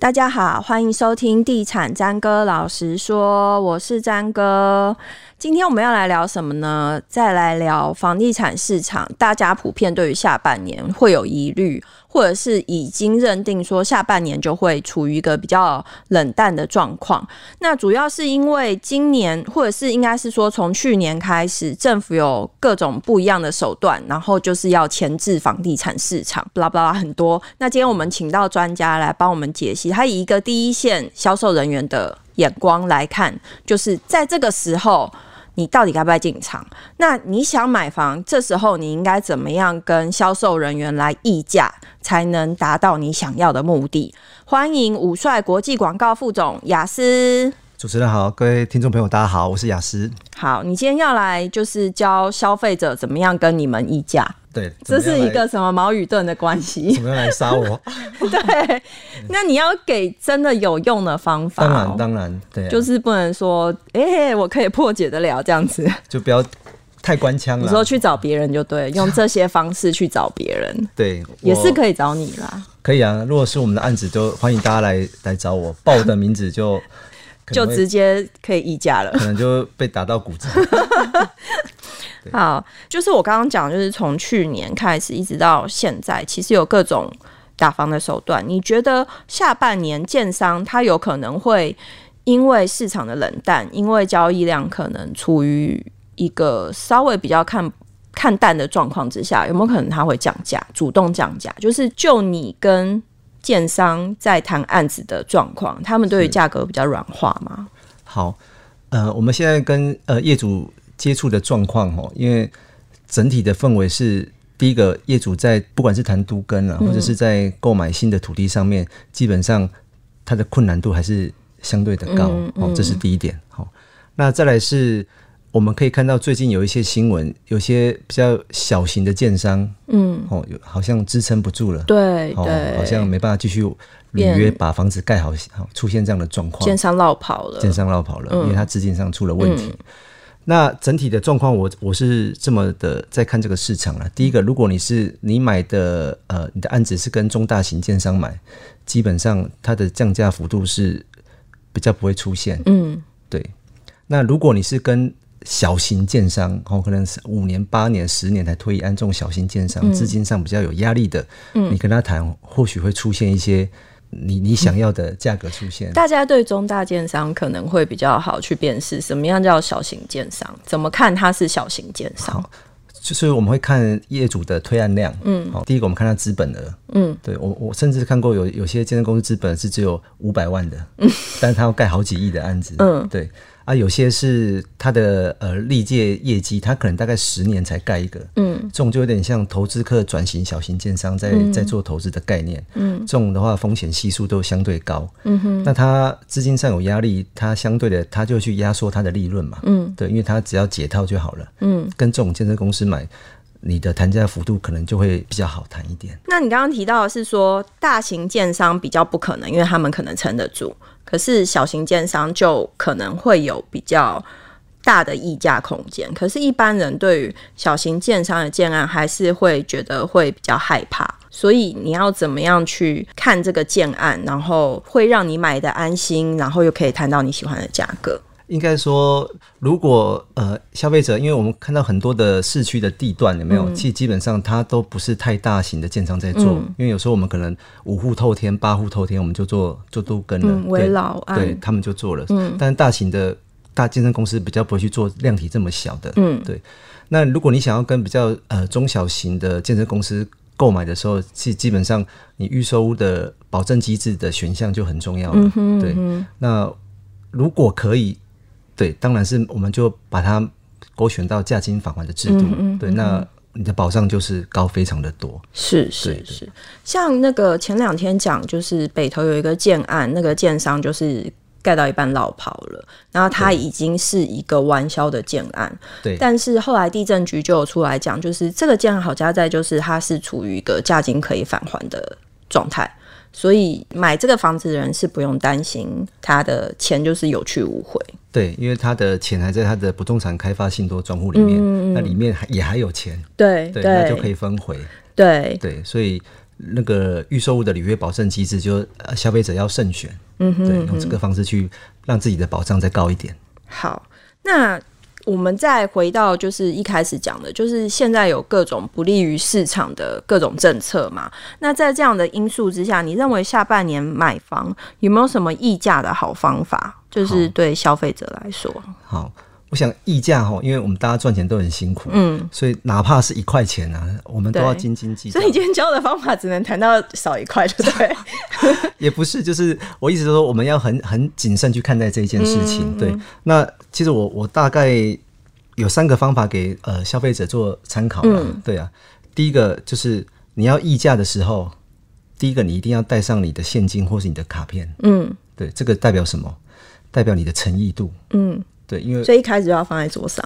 大家好，欢迎收听《地产詹哥老实说》，我是詹哥。今天我们要来聊什么呢？再来聊房地产市场，大家普遍对于下半年会有疑虑，或者是已经认定说下半年就会处于一个比较冷淡的状况。那主要是因为今年，或者是应该是说从去年开始，政府有各种不一样的手段，然后就是要钳制房地产市场，巴拉巴拉很多。那今天我们请到专家来帮我们解析，他以一个第一线销售人员的眼光来看，就是在这个时候。你到底该不该进场？那你想买房，这时候你应该怎么样跟销售人员来议价，才能达到你想要的目的？欢迎武帅国际广告副总雅思。主持人好，各位听众朋友，大家好，我是雅思。好，你今天要来就是教消费者怎么样跟你们议价。对，这是一个什么矛与盾的关系？怎么样来杀我？对，那你要给真的有用的方法。当然，当然，对、啊，就是不能说，哎、欸，我可以破解得了这样子，就不要太官腔了。你说去找别人就对，用这些方式去找别人，对，也是可以找你啦。可以啊，如果是我们的案子，就欢迎大家来来找我，报我的名字就就直接可以议价了，可能就被打到骨折。好，就是我刚刚讲，就是从去年开始一直到现在，其实有各种打房的手段。你觉得下半年建商他有可能会因为市场的冷淡，因为交易量可能处于一个稍微比较看看淡的状况之下，有没有可能他会降价，主动降价？就是就你跟建商在谈案子的状况，他们对于价格比较软化吗？好，呃，我们现在跟呃业主。接触的状况哦，因为整体的氛围是第一个业主在不管是谈都跟啊，或者是在购买新的土地上面，基本上它的困难度还是相对的高哦，这是第一点。好，那再来是我们可以看到最近有一些新闻，有些比较小型的建商，嗯，哦，好像支撑不住了，对对，好像没办法继续履约把房子盖好，好出现这样的状况，建商落跑了，建商落跑了，因为它资金上出了问题。那整体的状况，我我是这么的在看这个市场了。第一个，如果你是你买的呃，你的案子是跟中大型建商买，基本上它的降价幅度是比较不会出现。嗯，对。那如果你是跟小型建商，哦，可能是五年、八年、十年才推一案这种小型建商，资金上比较有压力的，嗯，你跟他谈，或许会出现一些。你你想要的价格出现，大家对中大建商可能会比较好去辨识，什么样叫小型建商？怎么看它是小型建商？就是我们会看业主的推案量，嗯，好，第一个我们看他资本额，嗯，对我我甚至看过有有些建设公司资本是只有五百万的，嗯，但是他要盖好几亿的案子，嗯，对。啊，有些是它的呃历届业绩，它可能大概十年才盖一个，嗯，这种就有点像投资客转型小型建商在、嗯、在做投资的概念，嗯，这种的话风险系数都相对高，嗯哼，那它资金上有压力，它相对的它就去压缩它的利润嘛，嗯，对，因为它只要解套就好了，嗯，跟这种建设公司买，你的谈价幅度可能就会比较好谈一点。那你刚刚提到的是说大型建商比较不可能，因为他们可能撑得住。可是小型建商就可能会有比较大的议价空间。可是，一般人对于小型建商的建案还是会觉得会比较害怕。所以，你要怎么样去看这个建案，然后会让你买的安心，然后又可以谈到你喜欢的价格？应该说，如果呃消费者，因为我们看到很多的市区的地段有没有？其实基本上它都不是太大型的建商在做，因为有时候我们可能五户透天、八户透天，我们就做做都跟了，对他们就做了。嗯，但是大型的大建设公司比较不会去做量体这么小的。嗯，对。那如果你想要跟比较呃中小型的建设公司购买的时候，其实基本上你预售屋的保证机制的选项就很重要了。嗯哼，对。那如果可以。对，当然是我们就把它勾选到价金返还的制度。嗯嗯、对，那你的保障就是高非常的多。是是是，像那个前两天讲，就是北投有一个建案，那个建商就是盖到一半落跑了，然后它已经是一个完销的建案。对，但是后来地震局就有出来讲，就是这个建案好家在就是它是处于一个价金可以返还的状态。所以买这个房子的人是不用担心他的钱就是有去无回。对，因为他的钱还在他的不动产开发信托账户里面，嗯、那里面还也还有钱。对对，那就可以分回。对对，所以那个预售物的履约保证机制，就呃消费者要慎选，嗯哼，对，用这个方式去让自己的保障再高一点。好，那。我们再回到就是一开始讲的，就是现在有各种不利于市场的各种政策嘛。那在这样的因素之下，你认为下半年买房有没有什么议价的好方法？就是对消费者来说，好，好，我想溢价哈，因为我们大家赚钱都很辛苦，嗯，所以哪怕是一块钱啊，我们都要斤斤计较。所以你今天教的方法只能谈到少一块，对不对？也不是，就是我意思说，我们要很很谨慎去看待这一件事情。嗯、对，那其实我我大概有三个方法给呃消费者做参考。嗯，对啊，第一个就是你要议价的时候，第一个你一定要带上你的现金或是你的卡片。嗯，对，这个代表什么？代表你的诚意度，嗯，对，因为所以一开始就要放在桌上，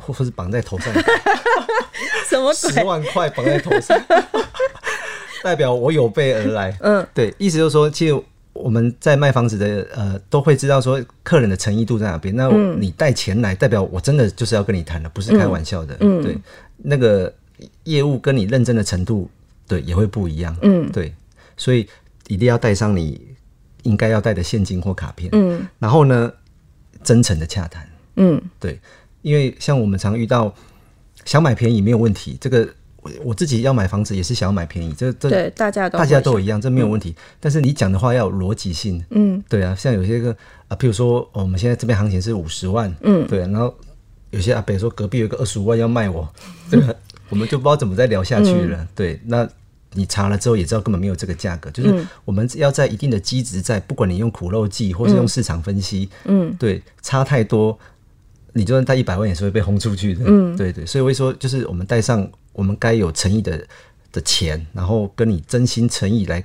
或或是绑在头上，什么十万块绑在头上，代表我有备而来，嗯，对，意思就是说，其实我们在卖房子的呃，都会知道说客人的诚意度在哪边。那你带钱来，代表我真的就是要跟你谈的，不是开玩笑的，嗯，对，那个业务跟你认真的程度，对，也会不一样，嗯，对，所以一定要带上你。应该要带的现金或卡片，嗯，然后呢，真诚的洽谈，嗯，对，因为像我们常遇到想买便宜没有问题，这个我我自己要买房子也是想要买便宜，这这对大家都大家都一样，这没有问题。嗯、但是你讲的话要有逻辑性，嗯，对啊，像有些个啊，譬如说我们现在这边行情是五十万，嗯，对、啊，然后有些阿伯说隔壁有个二十五万要卖我，这个我们就不知道怎么再聊下去了，嗯、对，那。你查了之后也知道根本没有这个价格，就是我们要在一定的基值在，不管你用苦肉计或是用市场分析，嗯，对，差太多，你就算带一百万也是会被轰出去的，嗯，对对，所以我会说，就是我们带上我们该有诚意的的钱，然后跟你真心诚意来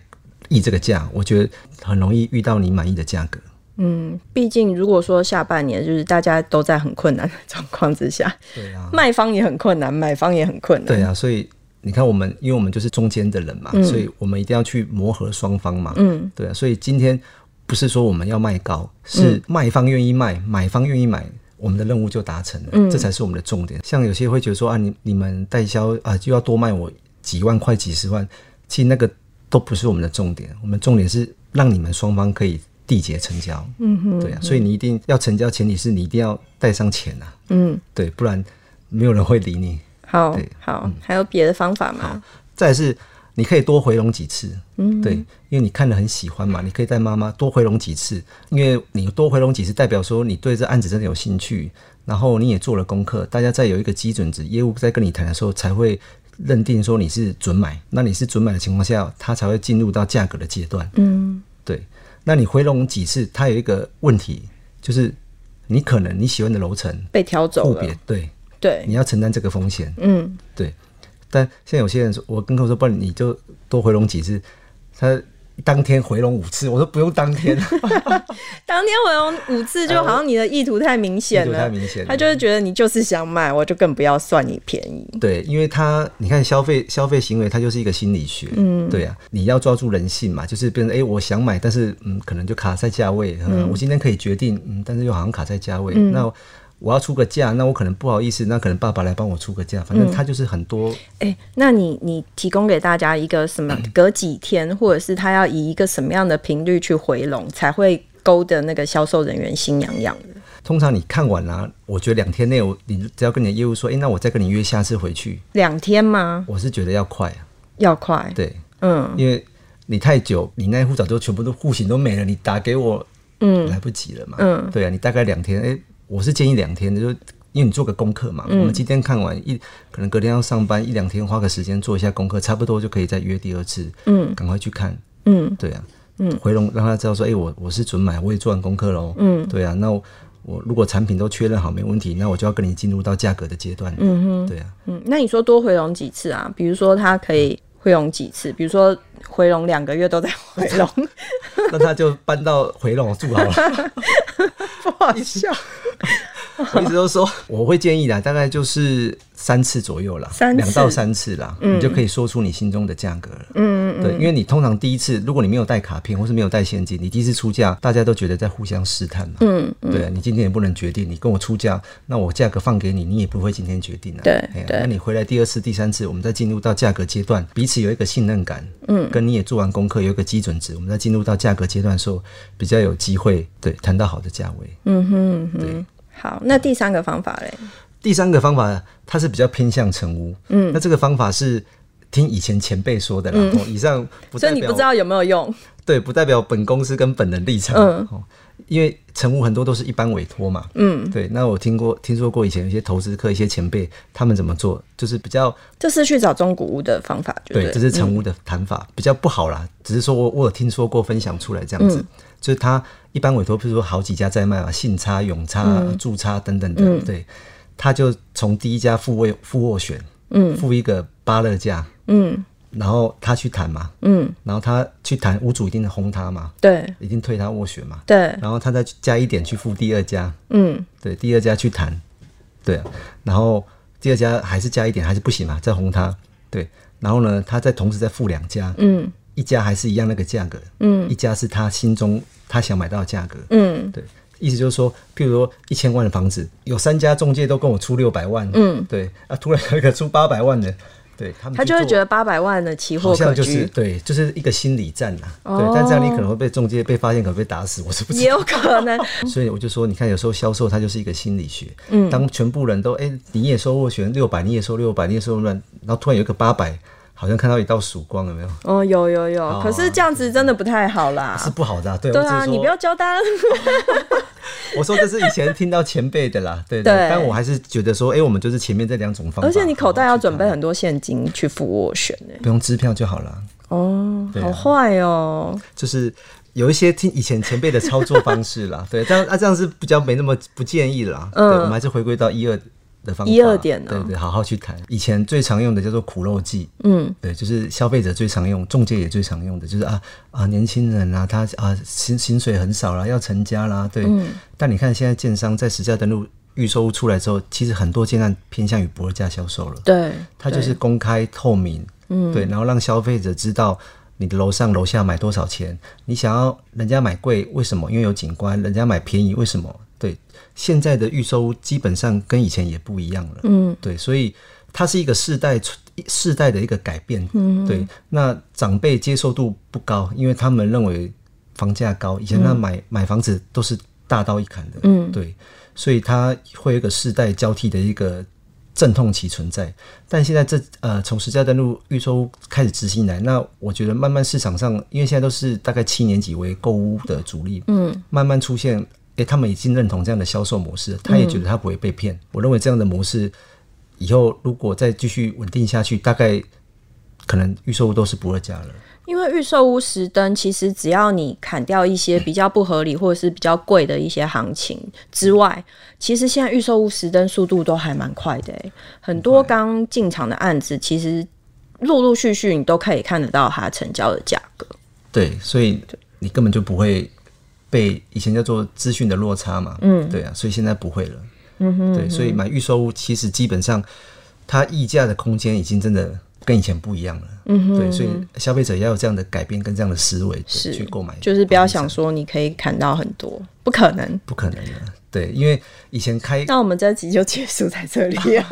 议这个价，我觉得很容易遇到你满意的价格。嗯，毕竟如果说下半年就是大家都在很困难的 状况之下，对啊，卖方也很困难，买方也很困难，对啊，所以。你看，我们因为我们就是中间的人嘛，嗯、所以我们一定要去磨合双方嘛。嗯，对啊，所以今天不是说我们要卖高，是卖方愿意卖，嗯、买方愿意买，我们的任务就达成了，嗯、这才是我们的重点。像有些会觉得说啊，你你们代销啊就要多卖我几万块、几十万，其实那个都不是我们的重点。我们重点是让你们双方可以缔结成交。嗯哼，对啊，所以你一定要成交，前提是你一定要带上钱啊。嗯，对，不然没有人会理你。好，对好，嗯、还有别的方法吗？再是，你可以多回笼几次，嗯，对，因为你看了很喜欢嘛，你可以带妈妈多回笼几次，因为你多回笼几次，代表说你对这案子真的有兴趣，然后你也做了功课，大家再有一个基准值，业务在跟你谈的时候才会认定说你是准买，那你是准买的情况下，他才会进入到价格的阶段，嗯，对，那你回笼几次，它有一个问题，就是你可能你喜欢的楼层被挑走了，对。对，你要承担这个风险。嗯，对。但现在有些人说，我跟客户说，不然你就多回笼几次。他当天回笼五次，我说不用当天。当天回笼五次，就好像你的意图太明显了。太明显，他就是觉得你就是想买，我就更不要算你便宜。对，因为他你看消费消费行为，它就是一个心理学。嗯，对啊，你要抓住人性嘛，就是变成哎、欸，我想买，但是嗯，可能就卡在价位。嗯，我今天可以决定，嗯，但是又好像卡在价位。嗯、那我要出个价，那我可能不好意思，那可能爸爸来帮我出个价，反正他就是很多。哎、嗯欸，那你你提供给大家一个什么？隔几天，或者是他要以一个什么样的频率去回笼，才会勾得那个销售人员心痒痒的？通常你看完了、啊，我觉得两天内，我你只要跟你的业务说，哎、欸，那我再跟你约下次回去。两天吗？我是觉得要快，要快。对，嗯，因为你太久，你那户早就全部都户型都没了，你打给我，嗯，来不及了嘛。嗯，对啊，你大概两天，哎、欸。我是建议两天的，就因为你做个功课嘛。嗯、我们今天看完一，可能隔天要上班一两天，花个时间做一下功课，差不多就可以再约第二次。嗯，赶快去看。嗯，对啊。嗯，回笼让他知道说，哎、欸，我我是准买，我也做完功课喽。嗯，对啊。那我，我如果产品都确认好没问题，那我就要跟你进入到价格的阶段。嗯哼，对啊。嗯，那你说多回笼几次啊？比如说他可以回笼几次？比如说回笼两个月都在回笼，那他就搬到回笼住好了。不好笑。我一直都说，我会建议啦，大概就是三次左右啦，两到三次啦，嗯、你就可以说出你心中的价格了。嗯嗯，对，因为你通常第一次，如果你没有带卡片或是没有带现金，你第一次出价，大家都觉得在互相试探嘛。嗯嗯，对啊，你今天也不能决定，你跟我出价，那我价格放给你，你也不会今天决定啊。对对，那你回来第二次、第三次，我们再进入到价格阶段，彼此有一个信任感。嗯，跟你也做完功课，有一个基准值，我们再进入到价格阶段的时候，比较有机会对谈到好的价位。嗯哼，嗯哼，对。好，那第三个方法嘞？第三个方法，它是比较偏向成屋。嗯，那这个方法是听以前前辈说的啦。嗯，以上不代表，所以你不知道有没有用？对，不代表本公司跟本人立场。嗯，因为成屋很多都是一般委托嘛。嗯，对。那我听过、听说过以前有些投资客、一些前辈他们怎么做，就是比较，这是去找中古屋的方法。对，对，这是成屋的谈法，嗯，比较不好啦。只是说我我有听说过分享出来这样子。嗯就是他一般委托，比如说好几家在卖嘛，信差、永差、嗯、住差等等的，嗯、对，他就从第一家付位付斡旋，嗯，付一个八乐价，嗯，然后他去谈嘛，嗯，然后他去谈，屋主一定轰他嘛，对，一定退他斡旋嘛，对，然后他再加一点去付第二家，嗯，对，第二家去谈，对，然后第二家还是加一点还是不行嘛，再轰他，对，然后呢，他再同时再付两家，嗯。一家还是一样那个价格，嗯，一家是他心中他想买到的价格，嗯，对，意思就是说，譬如说一千万的房子，有三家中介都跟我出六百万，嗯，对，啊，突然有一个出八百万的，对他们，他就会觉得八百万的期货好像就是对，就是一个心理战呐，哦、对，但这样你可能会被中介被发现，可能被打死，我是不知道，也有可能，所以我就说，你看有时候销售它就是一个心理学，嗯，当全部人都哎、欸、你也收获选六百，你也收六百，你也收乱，然后突然有一个八百。好像看到一道曙光，有没有？哦，有有有，哦、可是这样子真的不太好啦，是不好的、啊。对，对啊，你不要交单。我说这是以前听到前辈的啦，对对，对。但我还是觉得说，哎、欸，我们就是前面这两种方法。而且你口袋要准备很多现金去付斡旋呢，不用支票就好了。哦，啊、好坏哦。就是有一些听以前前辈的操作方式啦，对，这样啊，这样是比较没那么不建议啦。嗯，对，我们还是回归到一二。的方法一二点呢？对对，好好去谈。以前最常用的叫做苦肉计，嗯，对，就是消费者最常用，中介也最常用的，就是啊啊，年轻人啊，他啊薪薪水很少啦，要成家啦，对。嗯、但你看现在建商在实价登录预售屋出来之后，其实很多建案偏向于不二价销售了，对，它就是公开透明，嗯，对，然后让消费者知道你的楼上楼下买多少钱，你想要人家买贵为什么？因为有景观，人家买便宜为什么？对。现在的预售屋基本上跟以前也不一样了，嗯，对，所以它是一个世代世代的一个改变，嗯，对。那长辈接受度不高，因为他们认为房价高，以前他买、嗯、买房子都是大刀一砍的，嗯，对，所以它会有一个世代交替的一个阵痛期存在。但现在这呃，从实价登录预售屋开始执行来，那我觉得慢慢市场上，因为现在都是大概七年级为购屋的主力，嗯，慢慢出现。诶、欸，他们已经认同这样的销售模式，他也觉得他不会被骗。嗯、我认为这样的模式以后如果再继续稳定下去，大概可能预售屋都是不二价了。因为预售屋实登，其实只要你砍掉一些比较不合理或者是比较贵的一些行情之外，其实现在预售屋实登速度都还蛮快的。很多刚进场的案子，其实陆陆续续你都可以看得到它成交的价格。对，所以你根本就不会。被以前叫做资讯的落差嘛，嗯，对啊，所以现在不会了，嗯哼，对，所以买预售屋其实基本上它溢价的空间已经真的跟以前不一样了，嗯哼，对，所以消费者要有这样的改变跟这样的思维是去购买，就是不要想说你可以砍到很多，不可能，不可能的，对，因为以前开，那我们这集就结束在这里，啊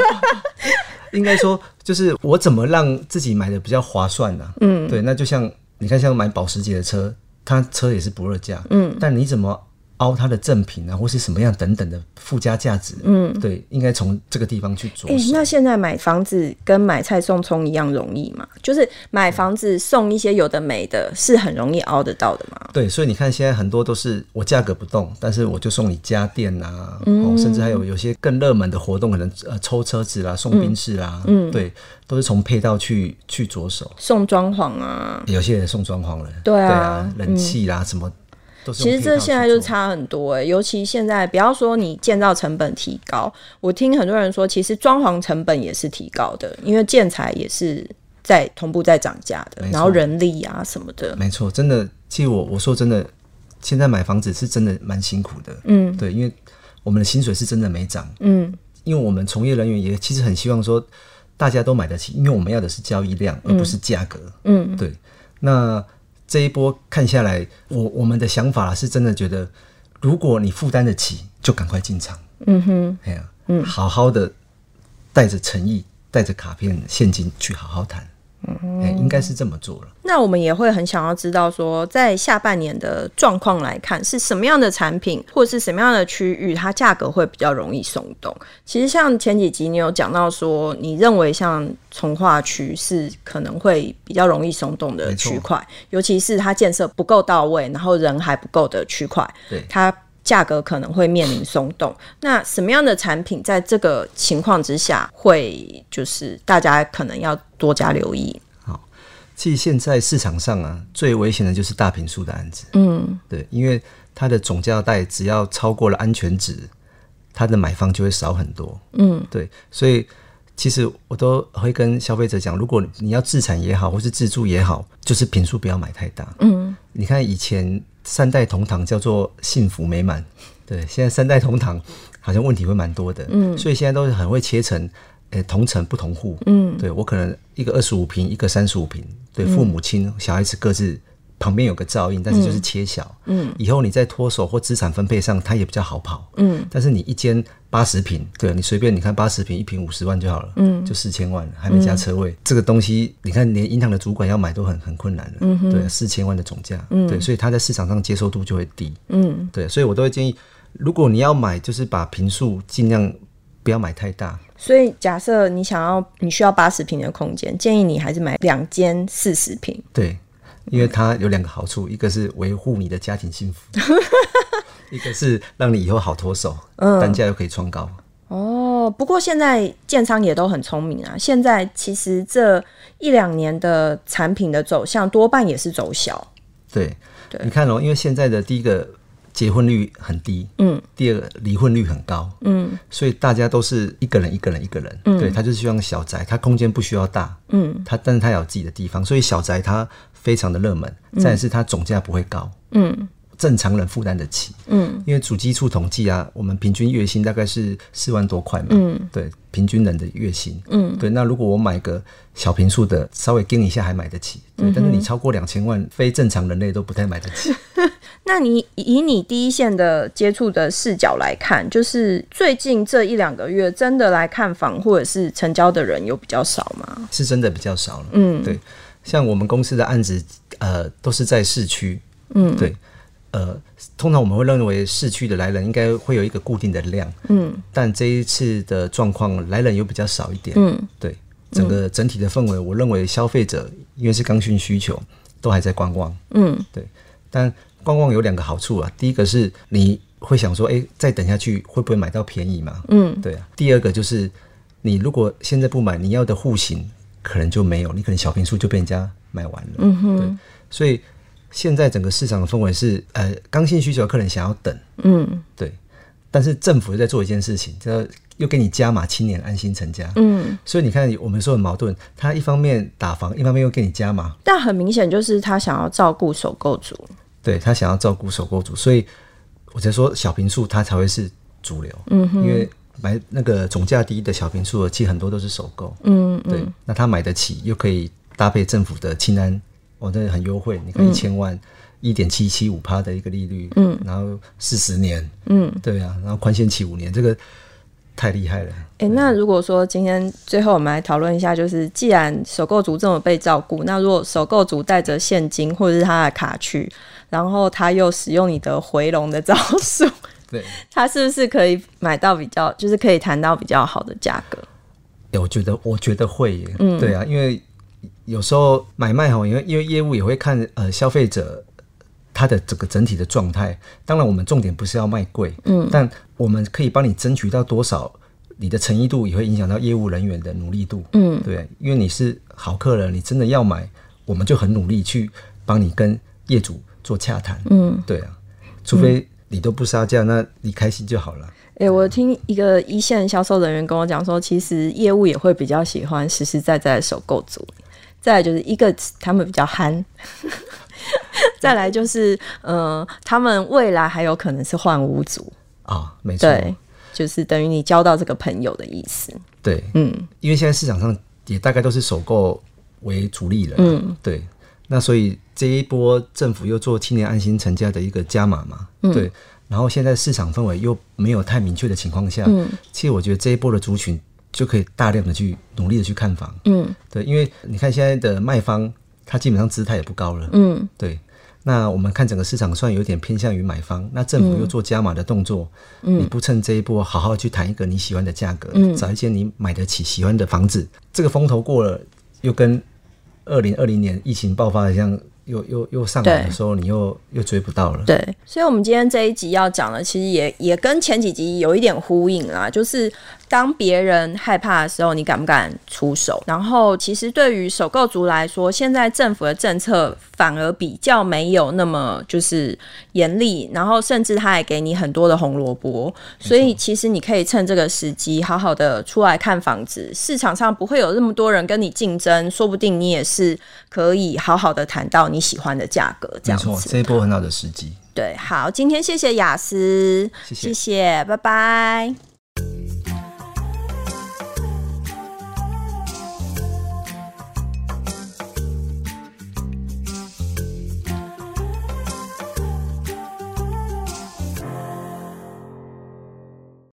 应该说就是我怎么让自己买的比较划算呢？啊？嗯，对，那就像你看，像买保时捷的车。他车也是不二价，嗯，但你怎么凹它的赠品啊，或是什么样等等的附加价值，嗯，对，应该从这个地方去着手。欸，那现在买房子跟买菜送葱一样容易吗？就是买房子送一些有的没的，是很容易凹得到的吗？对，所以你看现在很多都是我价格不动，但是我就送你家电啊，嗯，哦，甚至还有有些更热门的活动，可能呃抽车子啦，送宾士啦，嗯，对，都是从配套去去着手。送装潢啊，有些人送装潢了，对啊，冷气啦，嗯，什么。其实这现在就差很多哎、欸，尤其现在不要说你建造成本提高，我听很多人说，其实装潢成本也是提高的，因为建材也是在同步在涨价的，然后人力啊什么的，没错，真的，其实我我说真的，现在买房子是真的蛮辛苦的，嗯，对，因为我们的薪水是真的没涨。嗯，因为我们从业人员也其实很希望说大家都买得起，因为我们要的是交易量，而不是价格。嗯，对。那这一波看下来，我我们的想法是真的觉得，如果你负担得起，就赶快进场。嗯哼，哎呀，嗯，好好的带着诚意，带着卡片现金去好好谈。嗯、欸，应该是这么做了。那我们也会很想要知道，说在下半年的状况来看，是什么样的产品，或者是什么样的区域，它价格会比较容易松动。其实像前几集你有讲到说，你认为像从化区是可能会比较容易松动的区块，尤其是它建设不够到位，然后人还不够的区块，对它价格可能会面临松动。那什么样的产品在这个情况之下，会就是大家可能要多加留意？好其实现在市场上啊，最危险的就是大平数的案子。嗯，对，因为它的总价带只要超过了安全值，它的买方就会少很多。嗯，对，所以其实我都会跟消费者讲，如果你要自产也好，或是自住也好，就是平数不要买太大。嗯，你看以前三代同堂叫做幸福美满，对，现在三代同堂好像问题会蛮多的。嗯，所以现在都是很会切成。欸、同城不同户，嗯，对我可能一个二十五平，一个三十五平，对，父母亲、小孩子各自旁边有个噪音，但是就是切小，嗯，以后你在脱手或资产分配上，它也比较好跑，嗯，但是你一间八十平，对。你随便你看八十平一平五十万就好了，嗯，就四千万还没加车位，嗯、这个东西你看连银行的主管要买都很很困难了，嗯哼。对，四千万的总价，嗯，对，所以它在市场上接受度就会低，嗯，对，所以我都会建议，如果你要买，就是把坪数尽量不要买太大。所以，假设你想要，你需要八十平的空间，建议你还是买两间四十平。对，因为它有两个好处，嗯、一个是维护你的家庭幸福，一个是让你以后好脱手，嗯，单价又可以创高。哦，不过现在建商也都很聪明啊。现在其实这一两年的产品的走向多半也是走小。对，对，你看哦，因为现在的第一个。结婚率很低，嗯，第二个离婚率很高，嗯，所以大家都是一个人一个人一个人，嗯，对，他就是希望小宅，他空间不需要大，嗯，他但是他有自己的地方，所以小宅它非常的热门，再是它总价不会高，嗯。正常人负担得起，嗯，因为主基处统计啊，我们平均月薪大概是四万多块嘛，嗯，对，平均人的月薪，嗯，对，那如果我买个小平数的，稍微跟一下还买得起，对，嗯、但是你超过两千万，非正常人类都不太买得起。那你以你第一线的接触的视角来看，就是最近这一两个月，真的来看房或者是成交的人有比较少吗？是真的比较少了，嗯，对，像我们公司的案子，呃，都是在市区，嗯，对。呃，通常我们会认为市区的来人应该会有一个固定的量，嗯，但这一次的状况来人又比较少一点，嗯，对，整个整体的氛围，我认为消费者因为是刚性需求，都还在观望，嗯，对，但观望有两个好处啊，第一个是你会想说，哎、欸，再等下去会不会买到便宜嘛？嗯，对啊，第二个就是你如果现在不买，你要的户型可能就没有，你可能小平数就被人家买完了，嗯哼，对，所以。现在整个市场的氛围是，呃，刚性需求的客人想要等，嗯，对，但是政府又在做一件事情，就又给你加码青年安心成家，嗯，所以你看我们说很矛盾，他一方面打房，一方面又给你加码，但很明显就是他想要照顾首购族，对，他想要照顾首购族，所以我才说小平数他才会是主流，嗯哼，因为买那个总价低的小平数，其实很多都是首购，嗯，嗯，对，那他买得起，又可以搭配政府的清安。我真的很优惠，你看一千万，一点七七五趴的一个利率，嗯，然后四十年，嗯，对啊，然后宽限期五年，这个太厉害了。哎、欸，那如果说今天最后我们来讨论一下，就是既然首购族这么被照顾，那如果首购族带着现金或者是他的卡去，然后他又使用你的回笼的招数，对，他是不是可以买到比较，就是可以谈到比较好的价格？欸，我觉得，我觉得会耶，嗯，对啊，因为。有时候买卖哈，因为因为业务也会看呃消费者他的这个整体的状态。当然，我们重点不是要卖贵，嗯，但我们可以帮你争取到多少，你的诚意度也会影响到业务人员的努力度，嗯，对，因为你是好客人，你真的要买，我们就很努力去帮你跟业主做洽谈，嗯，对啊，除非你都不杀价，那你开心就好了。诶、欸，我听一个一线销售人员跟我讲说，其实业务也会比较喜欢实实在在的首购族。再来就是一个他们比较憨，再来就是呃，他们未来还有可能是换屋族，啊，没错，对，就是等于你交到这个朋友的意思。对，嗯，因为现在市场上也大概都是首购为主力了，嗯，对。那所以这一波政府又做青年安心成家的一个加码嘛，嗯、对。然后现在市场氛围又没有太明确的情况下，嗯，其实我觉得这一波的族群就可以大量的去努力的去看房，嗯，对。因为你看现在的卖方，他基本上姿态也不高了，嗯，对。那我们看整个市场算有点偏向于买方，那政府又做加码的动作，嗯，你不趁这一波好好去谈一个你喜欢的价格，嗯，找一间你买得起喜欢的房子，这个风头过了，又跟。二零二零年疫情爆发的像又又又上来的时候，你又又追不到了。对，所以，我们今天这一集要讲的，其实也也跟前几集有一点呼应啦，就是。当别人害怕的时候，你敢不敢出手？然后，其实对于首购族来说，现在政府的政策反而比较没有那么就是严厉，然后甚至他还给你很多的红萝卜，所以其实你可以趁这个时机好好的出来看房子。市场上不会有那么多人跟你竞争，说不定你也是可以好好的谈到你喜欢的价格。这样子，没错，这一波很好的时机。对，好，今天谢谢雅思，谢谢，谢谢，拜拜。